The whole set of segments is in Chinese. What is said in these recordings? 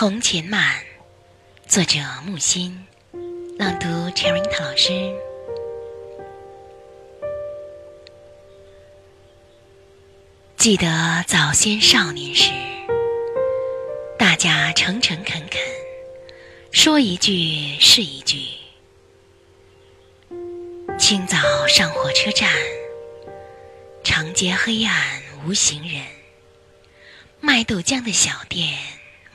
从前慢，作者木心，朗读 Cherita 老师。记得早先少年时，大家诚诚恳恳，说一句是一句。清早上火车站，长街黑暗无行人，卖豆浆的小店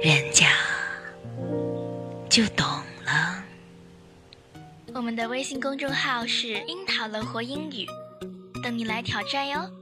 人家就懂了。我们的微信公众号是“樱桃乐活英语”，等你来挑战哟。